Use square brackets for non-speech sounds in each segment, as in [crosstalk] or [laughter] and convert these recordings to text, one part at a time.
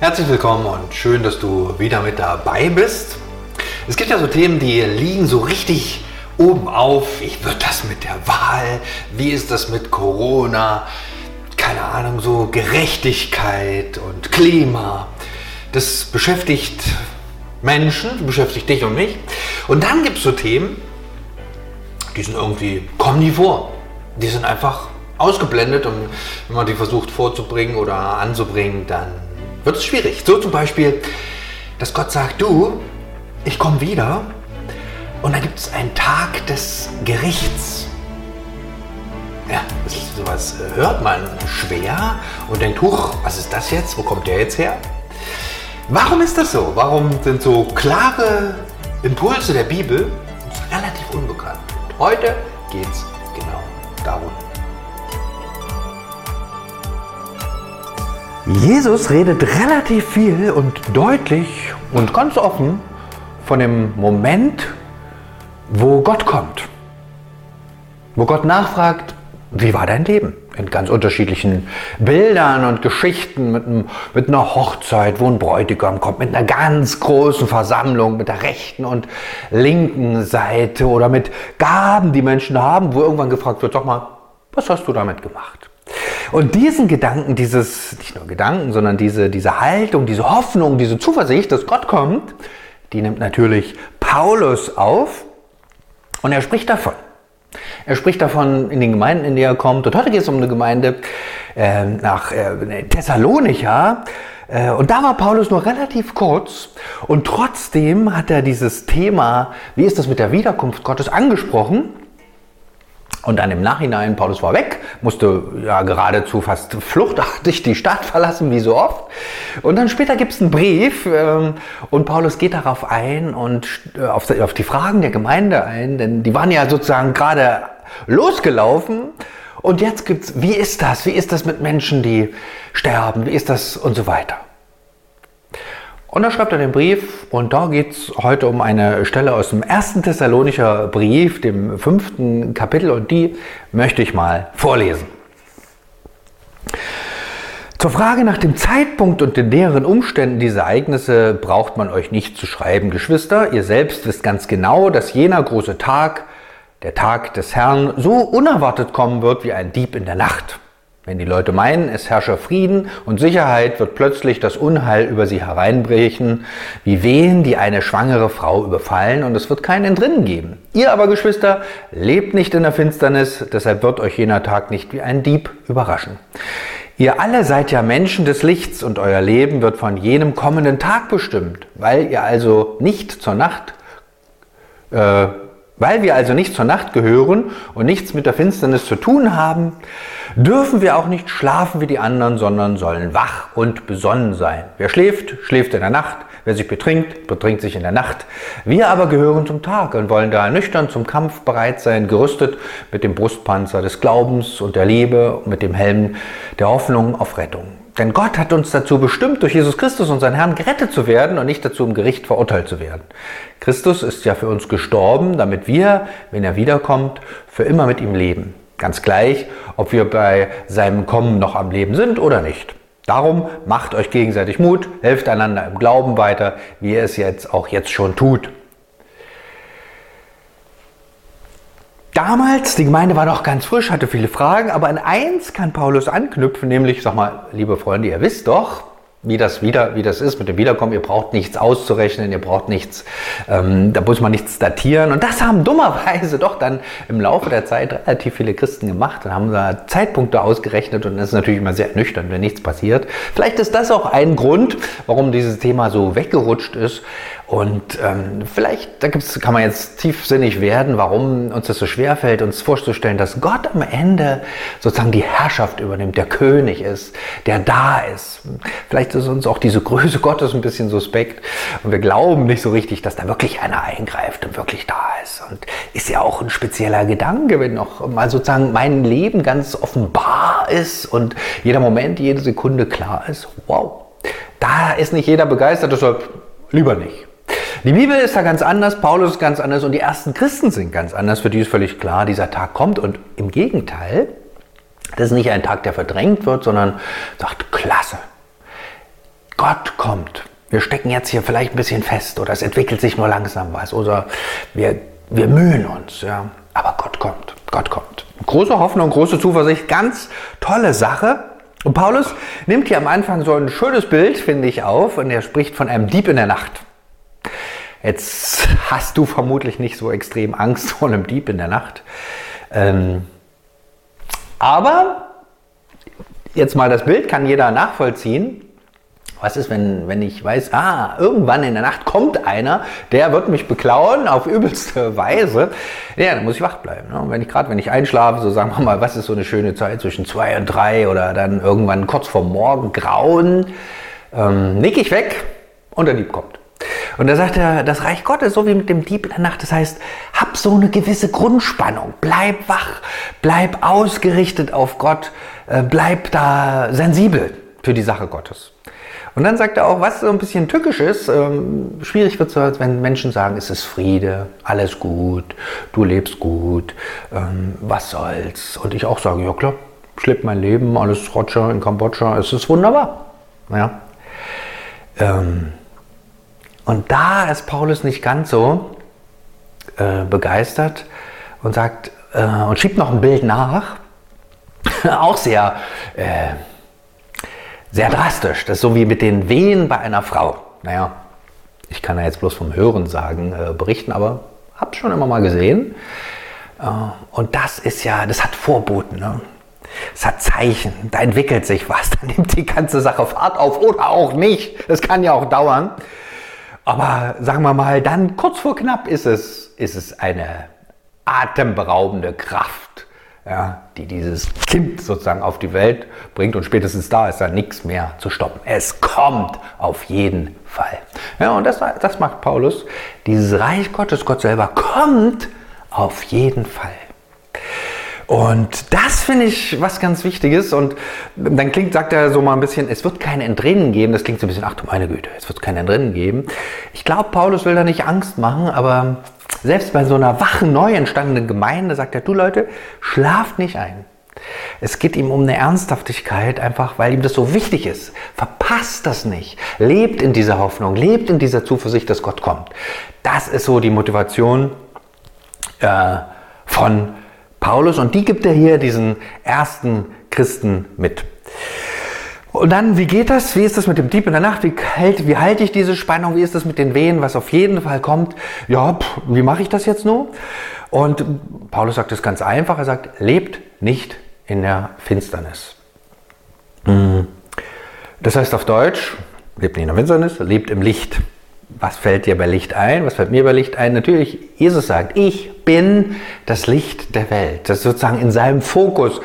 Herzlich willkommen und schön, dass du wieder mit dabei bist. Es gibt ja so Themen, die liegen so richtig oben auf. Wie wird das mit der Wahl? Wie ist das mit Corona? Keine Ahnung, so Gerechtigkeit und Klima. Das beschäftigt Menschen, beschäftigt dich und mich. Und dann gibt es so Themen, die sind irgendwie, kommen nie vor. Die sind einfach ausgeblendet und wenn man die versucht vorzubringen oder anzubringen, dann wird es schwierig. So zum Beispiel, dass Gott sagt, du, ich komme wieder und dann gibt es einen Tag des Gerichts. Ja, sowas äh, hört man schwer und denkt, huch, was ist das jetzt? Wo kommt der jetzt her? Warum ist das so? Warum sind so klare Impulse der Bibel relativ unbekannt? Und heute geht es genau darum. Jesus redet relativ viel und deutlich und ganz offen von dem Moment, wo Gott kommt. Wo Gott nachfragt, wie war dein Leben? In ganz unterschiedlichen Bildern und Geschichten mit, einem, mit einer Hochzeit, wo ein Bräutigam kommt, mit einer ganz großen Versammlung, mit der rechten und linken Seite oder mit Gaben, die Menschen haben, wo irgendwann gefragt wird, sag mal, was hast du damit gemacht? Und diesen Gedanken, dieses, nicht nur Gedanken, sondern diese, diese Haltung, diese Hoffnung, diese Zuversicht, dass Gott kommt, die nimmt natürlich Paulus auf und er spricht davon. Er spricht davon in den Gemeinden, in die er kommt. Und heute geht es um eine Gemeinde äh, nach äh, Thessalonicha. Äh, und da war Paulus nur relativ kurz. Und trotzdem hat er dieses Thema, wie ist das mit der Wiederkunft Gottes, angesprochen. Und dann im Nachhinein, Paulus war weg, musste ja geradezu fast fluchtartig die Stadt [laughs] verlassen, wie so oft. Und dann später gibt es einen Brief ähm, und Paulus geht darauf ein und äh, auf, auf die Fragen der Gemeinde ein, denn die waren ja sozusagen gerade losgelaufen. Und jetzt gibt's, wie ist das? Wie ist das mit Menschen, die sterben? Wie ist das und so weiter? Und da schreibt er den Brief und da geht es heute um eine Stelle aus dem ersten Thessalonischer Brief, dem fünften Kapitel und die möchte ich mal vorlesen. Zur Frage nach dem Zeitpunkt und den näheren Umständen dieser Ereignisse braucht man euch nicht zu schreiben, Geschwister. Ihr selbst wisst ganz genau, dass jener große Tag, der Tag des Herrn, so unerwartet kommen wird wie ein Dieb in der Nacht. Wenn die Leute meinen, es herrsche Frieden und Sicherheit, wird plötzlich das Unheil über sie hereinbrechen, wie Wehen, die eine schwangere Frau überfallen, und es wird keinen Entrinnen geben. Ihr aber, Geschwister, lebt nicht in der Finsternis, deshalb wird euch jener Tag nicht wie ein Dieb überraschen. Ihr alle seid ja Menschen des Lichts und euer Leben wird von jenem kommenden Tag bestimmt, weil ihr also nicht zur Nacht äh, weil wir also nicht zur Nacht gehören und nichts mit der Finsternis zu tun haben, dürfen wir auch nicht schlafen wie die anderen, sondern sollen wach und besonnen sein. Wer schläft, schläft in der Nacht. Wer sich betrinkt, betrinkt sich in der Nacht. Wir aber gehören zum Tag und wollen da nüchtern zum Kampf bereit sein, gerüstet mit dem Brustpanzer des Glaubens und der Liebe und mit dem Helm der Hoffnung auf Rettung. Denn Gott hat uns dazu bestimmt, durch Jesus Christus, unseren Herrn, gerettet zu werden und nicht dazu im Gericht verurteilt zu werden. Christus ist ja für uns gestorben, damit wir, wenn er wiederkommt, für immer mit ihm leben. Ganz gleich, ob wir bei seinem Kommen noch am Leben sind oder nicht. Darum macht euch gegenseitig Mut, helft einander im Glauben weiter, wie ihr es jetzt auch jetzt schon tut. Damals, die Gemeinde war noch ganz frisch, hatte viele Fragen, aber an eins kann Paulus anknüpfen, nämlich, sag mal, liebe Freunde, ihr wisst doch, wie das wieder, wie das ist mit dem Wiederkommen. Ihr braucht nichts auszurechnen, ihr braucht nichts, ähm, da muss man nichts datieren. Und das haben dummerweise doch dann im Laufe der Zeit relativ viele Christen gemacht und haben da Zeitpunkte ausgerechnet und das ist natürlich immer sehr ernüchternd, wenn nichts passiert. Vielleicht ist das auch ein Grund, warum dieses Thema so weggerutscht ist. Und ähm, vielleicht, da gibt's, kann man jetzt tiefsinnig werden, warum uns das so schwer fällt, uns vorzustellen, dass Gott am Ende sozusagen die Herrschaft übernimmt, der König ist, der da ist. Vielleicht ist uns auch diese Größe Gottes ein bisschen suspekt und wir glauben nicht so richtig, dass da wirklich einer eingreift und wirklich da ist. Und ist ja auch ein spezieller Gedanke, wenn noch mal sozusagen mein Leben ganz offenbar ist und jeder Moment, jede Sekunde klar ist. Wow, da ist nicht jeder begeistert, deshalb lieber nicht. Die Bibel ist da ganz anders, Paulus ist ganz anders und die ersten Christen sind ganz anders. Für die ist völlig klar, dieser Tag kommt. Und im Gegenteil, das ist nicht ein Tag, der verdrängt wird, sondern sagt, klasse. Gott kommt. Wir stecken jetzt hier vielleicht ein bisschen fest oder es entwickelt sich nur langsam was oder wir, wir mühen uns. Ja. Aber Gott kommt. Gott kommt. Große Hoffnung, große Zuversicht, ganz tolle Sache. Und Paulus nimmt hier am Anfang so ein schönes Bild, finde ich, auf und er spricht von einem Dieb in der Nacht. Jetzt hast du vermutlich nicht so extrem Angst vor einem Dieb in der Nacht. Ähm, aber jetzt mal das Bild kann jeder nachvollziehen. Was ist, wenn, wenn ich weiß, ah, irgendwann in der Nacht kommt einer, der wird mich beklauen auf übelste Weise. Ja, dann muss ich wach bleiben. Ne? Und wenn ich gerade, wenn ich einschlafe, so sagen wir mal, was ist so eine schöne Zeit zwischen zwei und drei oder dann irgendwann kurz vor Morgen grauen, ähm, nick ich weg und der Dieb kommt. Und da sagt er, das Reich Gottes, so wie mit dem Dieb in der Nacht, das heißt, hab so eine gewisse Grundspannung, bleib wach, bleib ausgerichtet auf Gott, äh, bleib da sensibel für die Sache Gottes. Und dann sagt er auch, was so ein bisschen tückisch ist, ähm, schwierig wird es, wenn Menschen sagen, es ist Friede, alles gut, du lebst gut, ähm, was soll's. Und ich auch sage, ja klar, ich mein Leben, alles Roger in Kambodscha, es ist wunderbar. Ja. Ähm, und da ist Paulus nicht ganz so äh, begeistert und sagt, äh, und schiebt noch ein Bild nach, [laughs] auch sehr... Äh, sehr drastisch. Das ist so wie mit den Wehen bei einer Frau. Naja, ich kann ja jetzt bloß vom Hören sagen, äh, berichten, aber hab's schon immer mal gesehen. Äh, und das ist ja, das hat Vorboten. Ne? Es hat Zeichen, da entwickelt sich was, [laughs] da nimmt die ganze Sache Fahrt auf oder auch nicht. Das kann ja auch dauern. Aber sagen wir mal, dann kurz vor knapp ist es, ist es eine atemberaubende Kraft ja, die dieses Kind sozusagen auf die Welt bringt und spätestens da ist dann nichts mehr zu stoppen. Es kommt auf jeden Fall. Ja, und das, das macht Paulus. Dieses Reich Gottes, Gott selber, kommt auf jeden Fall. Und das finde ich was ganz Wichtiges. Und dann klingt, sagt er so mal ein bisschen, es wird keine Entrinnen geben. Das klingt so ein bisschen, ach du meine Güte, es wird keine Entrinnen geben. Ich glaube, Paulus will da nicht Angst machen, aber selbst bei so einer wachen, neu entstandenen Gemeinde sagt er, du Leute, schlaft nicht ein. Es geht ihm um eine Ernsthaftigkeit, einfach weil ihm das so wichtig ist. Verpasst das nicht. Lebt in dieser Hoffnung, lebt in dieser Zuversicht, dass Gott kommt. Das ist so die Motivation äh, von Paulus und die gibt er hier diesen ersten Christen mit. Und dann, wie geht das? Wie ist das mit dem Dieb in der Nacht? Wie, hält, wie halte ich diese Spannung? Wie ist das mit den Wehen, was auf jeden Fall kommt? Ja, pff, wie mache ich das jetzt nur? Und Paulus sagt es ganz einfach. Er sagt, lebt nicht in der Finsternis. Hm. Das heißt auf Deutsch, lebt nicht in der Finsternis, lebt im Licht. Was fällt dir bei Licht ein? Was fällt mir bei Licht ein? Natürlich, Jesus sagt, ich bin das Licht der Welt. Das ist sozusagen in seinem Fokus.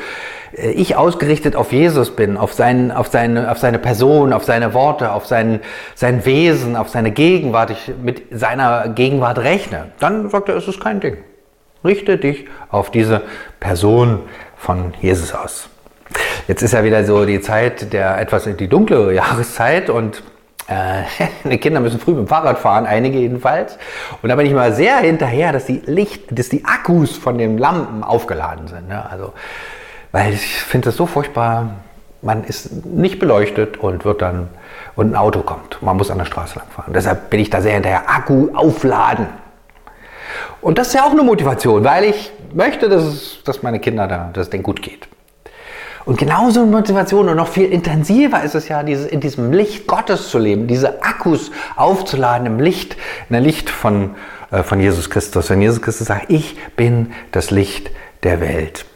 Äh, ich ausgerichtet auf Jesus bin, auf, sein, auf, seine, auf seine Person, auf seine Worte, auf sein, sein Wesen, auf seine Gegenwart, ich mit seiner Gegenwart rechne, dann sagt er, es ist kein Ding. Richte dich auf diese Person von Jesus aus. Jetzt ist ja wieder so die Zeit der etwas in die dunkle [laughs] Jahreszeit und äh, [laughs] Kinder müssen früh mit dem Fahrrad fahren, einige jedenfalls. Und da bin ich mal sehr hinterher, dass die Licht, dass die Akkus von den Lampen aufgeladen sind. Ne? Also weil ich finde es so furchtbar, man ist nicht beleuchtet und wird dann, und ein Auto kommt. Man muss an der Straße lang fahren. Deshalb bin ich da sehr hinterher. Akku aufladen. Und das ist ja auch eine Motivation, weil ich möchte, dass, dass meine Kinder da, dass es gut geht. Und genauso eine Motivation und noch viel intensiver ist es ja, dieses, in diesem Licht Gottes zu leben, diese Akkus aufzuladen im Licht, in der Licht von, äh, von Jesus Christus. Wenn Jesus Christus sagt, ich bin das Licht der Welt.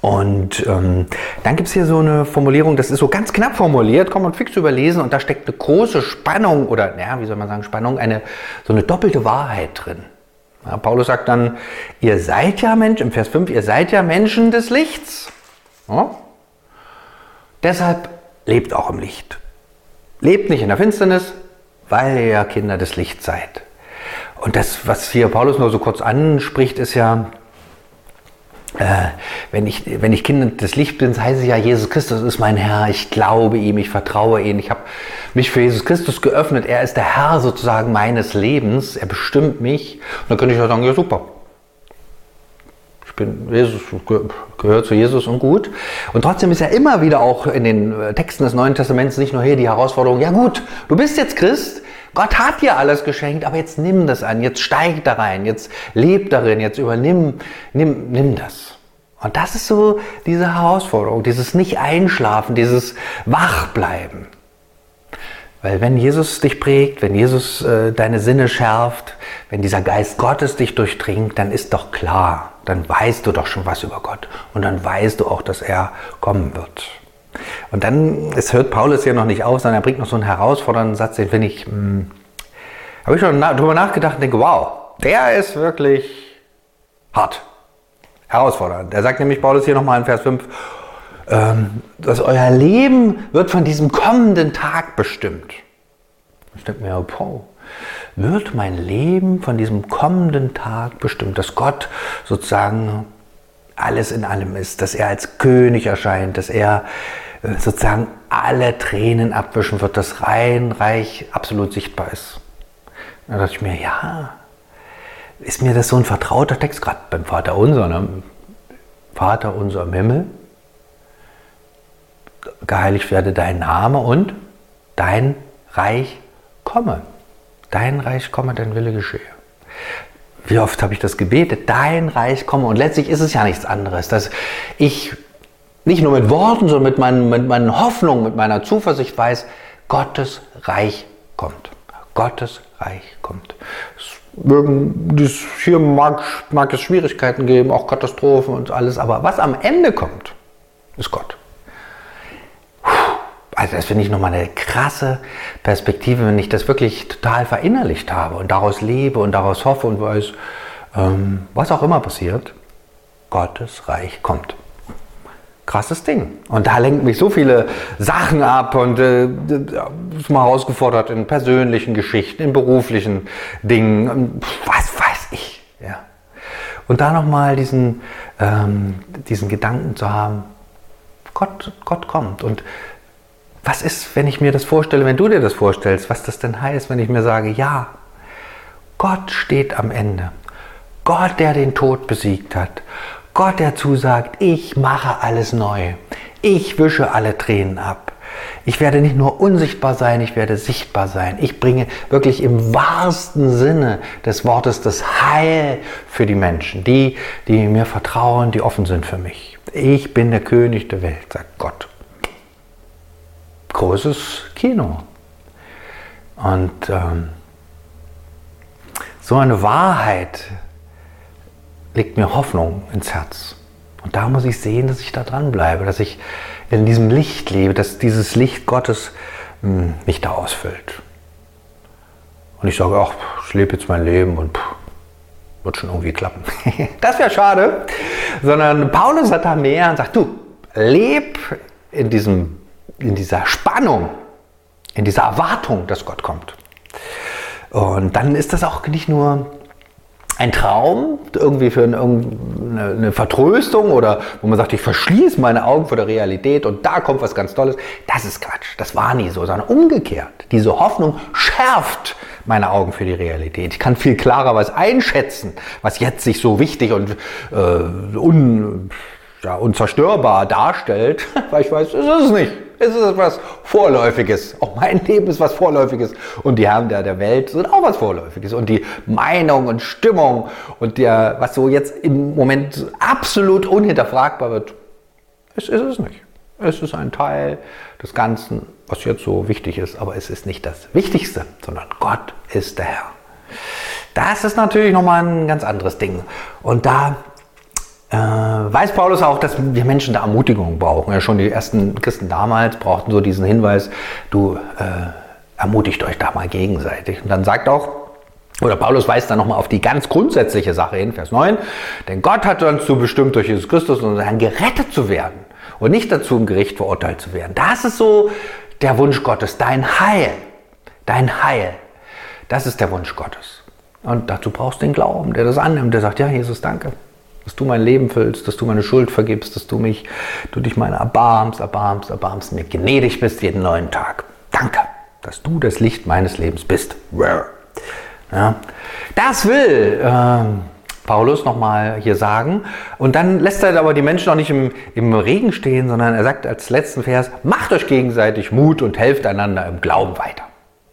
Und ähm, dann gibt es hier so eine Formulierung, das ist so ganz knapp formuliert, kann man fix überlesen und da steckt eine große Spannung oder, naja, wie soll man sagen, Spannung, eine, so eine doppelte Wahrheit drin. Ja, Paulus sagt dann, ihr seid ja Menschen, im Vers 5, ihr seid ja Menschen des Lichts. Ja? Deshalb lebt auch im Licht. Lebt nicht in der Finsternis, weil ihr ja Kinder des Lichts seid. Und das, was hier Paulus nur so kurz anspricht, ist ja, äh, wenn, ich, wenn ich Kind des Lichts bin, heißt es ja, Jesus Christus ist mein Herr, ich glaube ihm, ich vertraue ihm, ich habe mich für Jesus Christus geöffnet, er ist der Herr sozusagen meines Lebens, er bestimmt mich. Und dann könnte ich auch sagen, ja super, bin Jesus, gehört zu Jesus und gut. Und trotzdem ist ja immer wieder auch in den äh, Texten des Neuen Testaments nicht nur hier die Herausforderung, ja gut, du bist jetzt Christ, Gott hat dir alles geschenkt, aber jetzt nimm das an, jetzt steig da rein, jetzt leb darin, jetzt übernimm, nimm, nimm das. Und das ist so diese Herausforderung, dieses Nicht-Einschlafen, dieses Wachbleiben. Weil wenn Jesus dich prägt, wenn Jesus äh, deine Sinne schärft, wenn dieser Geist Gottes dich durchdringt, dann ist doch klar, dann weißt du doch schon was über Gott und dann weißt du auch, dass er kommen wird. Und dann, es hört Paulus hier noch nicht auf, sondern er bringt noch so einen herausfordernden Satz, den finde ich, hm, habe ich schon na, drüber nachgedacht und denke, wow, der ist wirklich hart, herausfordernd. Er sagt nämlich Paulus hier nochmal in Vers 5, ähm, dass euer Leben wird von diesem kommenden Tag bestimmt. Ich denke mir, wow, wird mein Leben von diesem kommenden Tag bestimmt, dass Gott sozusagen alles in allem ist, dass er als König erscheint, dass er äh, sozusagen alle Tränen abwischen wird, dass rein Reich absolut sichtbar ist. Da dachte ich mir, ja, ist mir das so ein vertrauter Text, gerade beim Vater unser, ne? Vater unser im Himmel, geheiligt werde dein Name und dein Reich komme. Dein Reich komme, dein Wille geschehe. Wie oft habe ich das gebetet? Dein Reich komme. Und letztlich ist es ja nichts anderes, dass ich nicht nur mit Worten, sondern mit meinen, mit meinen Hoffnungen, mit meiner Zuversicht weiß, Gottes Reich kommt. Gottes Reich kommt. Es, hier mag, mag es Schwierigkeiten geben, auch Katastrophen und alles, aber was am Ende kommt, ist Gott. Also das finde ich nochmal eine krasse Perspektive, wenn ich das wirklich total verinnerlicht habe und daraus lebe und daraus hoffe und weiß, ähm, was auch immer passiert, Gottes Reich kommt krasses Ding. Und da lenken mich so viele Sachen ab und äh, ist mal herausgefordert in persönlichen Geschichten, in beruflichen Dingen, was weiß ich. Ja. Und da nochmal diesen, ähm, diesen Gedanken zu haben, Gott, Gott kommt. Und was ist, wenn ich mir das vorstelle, wenn du dir das vorstellst, was das denn heißt, wenn ich mir sage, ja, Gott steht am Ende. Gott, der den Tod besiegt hat. Gott, der zusagt, ich mache alles neu. Ich wische alle Tränen ab. Ich werde nicht nur unsichtbar sein, ich werde sichtbar sein. Ich bringe wirklich im wahrsten Sinne des Wortes das Heil für die Menschen, die, die mir vertrauen, die offen sind für mich. Ich bin der König der Welt, sagt Gott. Großes Kino. Und ähm, so eine Wahrheit legt mir Hoffnung ins Herz. Und da muss ich sehen, dass ich da dranbleibe, dass ich in diesem Licht lebe, dass dieses Licht Gottes hm, mich da ausfüllt. Und ich sage, ach, ich lebe jetzt mein Leben und pff, wird schon irgendwie klappen. [laughs] das wäre schade. Sondern Paulus hat da mehr und sagt, du, leb in, diesem, in dieser Spannung, in dieser Erwartung, dass Gott kommt. Und dann ist das auch nicht nur ein Traum, irgendwie für eine, Vertröstung oder wo man sagt, ich verschließe meine Augen vor der Realität und da kommt was ganz Tolles. Das ist Quatsch. Das war nie so, sondern umgekehrt. Diese Hoffnung schärft meine Augen für die Realität. Ich kann viel klarer was einschätzen, was jetzt sich so wichtig und äh, un, ja, unzerstörbar darstellt, [laughs] weil ich weiß, es ist es nicht. Es ist etwas Vorläufiges. Auch mein Leben ist was Vorläufiges. Und die Herren der, der Welt sind auch was Vorläufiges. Und die Meinung und Stimmung und der, was so jetzt im Moment absolut unhinterfragbar wird, es ist es nicht. Es ist ein Teil des Ganzen, was jetzt so wichtig ist, aber es ist nicht das Wichtigste, sondern Gott ist der Herr. Das ist natürlich nochmal ein ganz anderes Ding. Und da äh, weiß Paulus auch, dass wir Menschen da Ermutigung brauchen. Ja, schon die ersten Christen damals brauchten so diesen Hinweis, du äh, ermutigt euch da mal gegenseitig. Und dann sagt auch, oder Paulus weist dann nochmal auf die ganz grundsätzliche Sache hin, Vers 9, denn Gott hat uns so bestimmt durch Jesus Christus, um dann gerettet zu werden und nicht dazu im Gericht verurteilt zu werden. Das ist so der Wunsch Gottes, dein Heil, dein Heil. Das ist der Wunsch Gottes. Und dazu brauchst du den Glauben, der das annimmt, der sagt, ja, Jesus, danke dass du mein Leben füllst, dass du meine Schuld vergibst, dass du mich, du dich meiner erbarmst, erbarmst, erbarmst, mir gnädig bist jeden neuen Tag. Danke, dass du das Licht meines Lebens bist. Ja. Das will äh, Paulus nochmal hier sagen. Und dann lässt er aber die Menschen auch nicht im, im Regen stehen, sondern er sagt als letzten Vers, macht euch gegenseitig Mut und helft einander im Glauben weiter.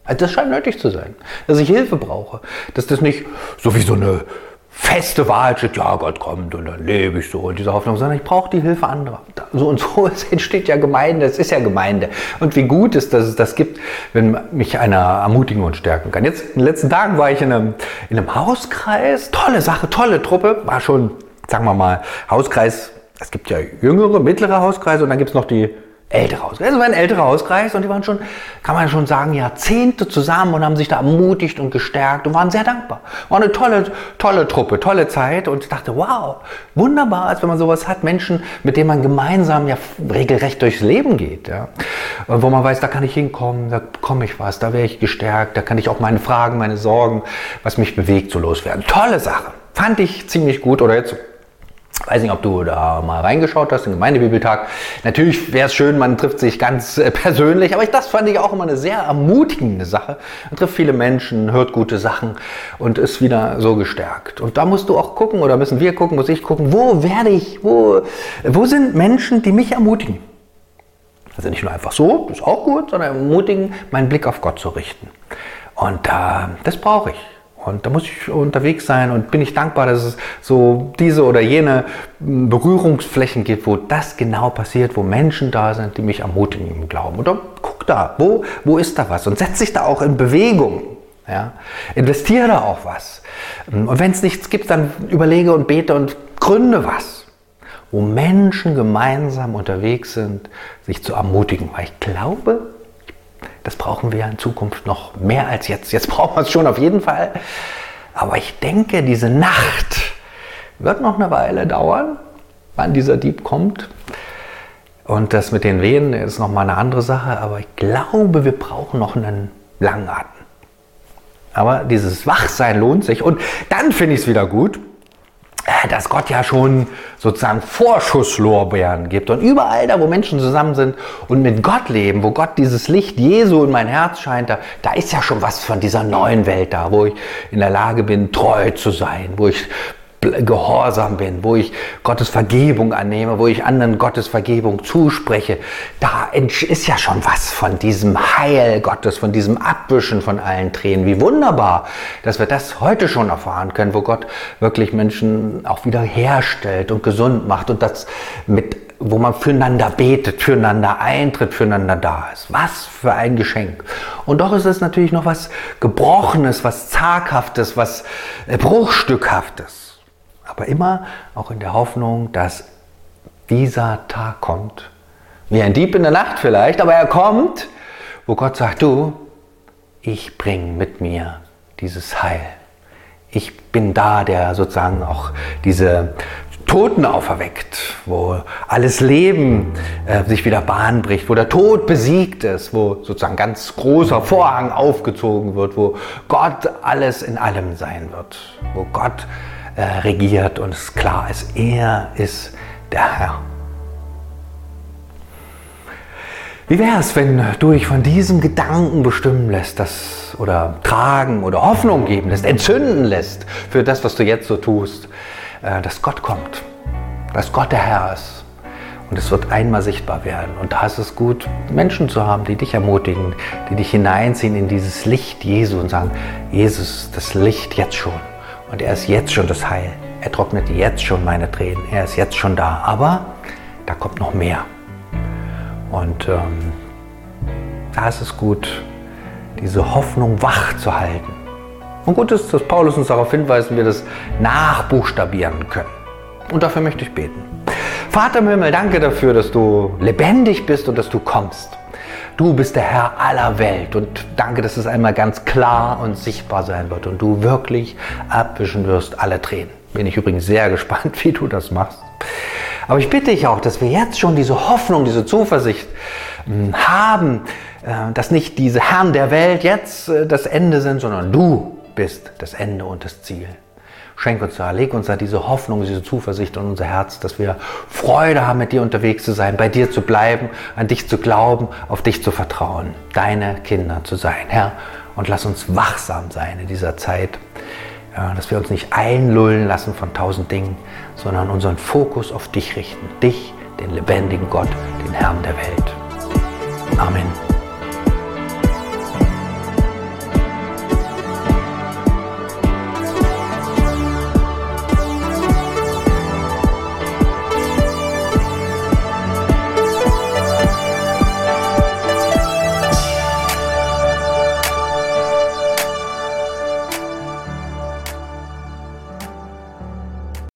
Also das scheint nötig zu sein, dass ich Hilfe brauche, dass das nicht so wie so eine feste Wahrheit steht, ja, Gott kommt und dann lebe ich so in dieser Hoffnung, sondern ich brauche die Hilfe anderer. So und so [laughs] entsteht ja Gemeinde, es ist ja Gemeinde. Und wie gut ist, dass es das gibt, wenn mich einer ermutigen und stärken kann. Jetzt, in den letzten Tagen war ich in einem, in einem Hauskreis, tolle Sache, tolle Truppe, war schon, sagen wir mal, Hauskreis, es gibt ja jüngere, mittlere Hauskreise und dann gibt es noch die ältere Hauskreis. Das war ein älterer Hauskreis und die waren schon, kann man schon sagen, Jahrzehnte zusammen und haben sich da ermutigt und gestärkt und waren sehr dankbar. War eine tolle, tolle Truppe, tolle Zeit und ich dachte, wow, wunderbar, als wenn man sowas hat, Menschen, mit denen man gemeinsam ja regelrecht durchs Leben geht. Ja. Wo man weiß, da kann ich hinkommen, da komme ich was, da wäre ich gestärkt, da kann ich auch meine Fragen, meine Sorgen, was mich bewegt, so loswerden. Tolle Sache. Fand ich ziemlich gut oder jetzt weiß nicht, ob du da mal reingeschaut hast, den Gemeindebibeltag. Natürlich wäre es schön, man trifft sich ganz äh, persönlich, aber das fand ich auch immer eine sehr ermutigende Sache. Man trifft viele Menschen, hört gute Sachen und ist wieder so gestärkt. Und da musst du auch gucken, oder müssen wir gucken, muss ich gucken, wo werde ich, wo, wo sind Menschen, die mich ermutigen? Also nicht nur einfach so, das ist auch gut, sondern ermutigen, meinen Blick auf Gott zu richten. Und äh, das brauche ich. Und da muss ich unterwegs sein und bin ich dankbar, dass es so diese oder jene Berührungsflächen gibt, wo das genau passiert, wo Menschen da sind, die mich ermutigen im Glauben. Oder guck da, wo, wo ist da was? Und setz dich da auch in Bewegung. Ja? Investiere da auch was. Und wenn es nichts gibt, dann überlege und bete und gründe was. Wo Menschen gemeinsam unterwegs sind, sich zu ermutigen. Weil ich glaube, das brauchen wir in Zukunft noch mehr als jetzt. Jetzt brauchen wir es schon auf jeden Fall. Aber ich denke, diese Nacht wird noch eine Weile dauern, wann dieser Dieb kommt. Und das mit den Wehen ist noch mal eine andere Sache. Aber ich glaube, wir brauchen noch einen langen Atem. Aber dieses Wachsein lohnt sich. Und dann finde ich es wieder gut, dass Gott ja schon sozusagen Vorschusslorbeeren gibt. Und überall da, wo Menschen zusammen sind und mit Gott leben, wo Gott dieses Licht Jesu in mein Herz scheint, da, da ist ja schon was von dieser neuen Welt da, wo ich in der Lage bin, treu zu sein, wo ich gehorsam bin, wo ich Gottes Vergebung annehme, wo ich anderen Gottes Vergebung zuspreche, da ist ja schon was von diesem Heil Gottes, von diesem Abwischen von allen Tränen. Wie wunderbar, dass wir das heute schon erfahren können, wo Gott wirklich Menschen auch wieder herstellt und gesund macht und das mit wo man füreinander betet, füreinander eintritt, füreinander da ist. Was für ein Geschenk. Und doch ist es natürlich noch was Gebrochenes, was Zaghaftes, was Bruchstückhaftes aber immer auch in der Hoffnung, dass dieser Tag kommt. Wie ein Dieb in der Nacht vielleicht, aber er kommt, wo Gott sagt, du, ich bringe mit mir dieses Heil. Ich bin da, der sozusagen auch diese Toten auferweckt, wo alles Leben äh, sich wieder Bahn bricht, wo der Tod besiegt ist, wo sozusagen ganz großer Vorhang aufgezogen wird, wo Gott alles in allem sein wird, wo Gott äh, regiert und es klar ist, er ist der Herr. Wie wäre es, wenn du dich von diesem Gedanken bestimmen lässt, das, oder tragen oder Hoffnung geben lässt, entzünden lässt für das, was du jetzt so tust, äh, dass Gott kommt, dass Gott der Herr ist. Und es wird einmal sichtbar werden. Und da ist es gut, Menschen zu haben, die dich ermutigen, die dich hineinziehen in dieses Licht Jesu und sagen, Jesus, das Licht jetzt schon. Und er ist jetzt schon das Heil. Er trocknet jetzt schon meine Tränen. Er ist jetzt schon da. Aber da kommt noch mehr. Und ähm, da ist es gut, diese Hoffnung wach zu halten. Und gut ist, dass Paulus uns darauf hinweist, wir das nachbuchstabieren können. Und dafür möchte ich beten. Vater im Himmel, danke dafür, dass du lebendig bist und dass du kommst. Du bist der Herr aller Welt und danke, dass es einmal ganz klar und sichtbar sein wird und du wirklich abwischen wirst alle Tränen. Bin ich übrigens sehr [laughs] gespannt, wie du das machst. Aber ich bitte dich auch, dass wir jetzt schon diese Hoffnung, diese Zuversicht hm, haben, äh, dass nicht diese Herren der Welt jetzt äh, das Ende sind, sondern du bist das Ende und das Ziel. Schenk uns da, leg uns da diese Hoffnung, diese Zuversicht in unser Herz, dass wir Freude haben, mit dir unterwegs zu sein, bei dir zu bleiben, an dich zu glauben, auf dich zu vertrauen, deine Kinder zu sein, Herr. Und lass uns wachsam sein in dieser Zeit, dass wir uns nicht einlullen lassen von tausend Dingen, sondern unseren Fokus auf dich richten. Dich, den lebendigen Gott, den Herrn der Welt. Amen.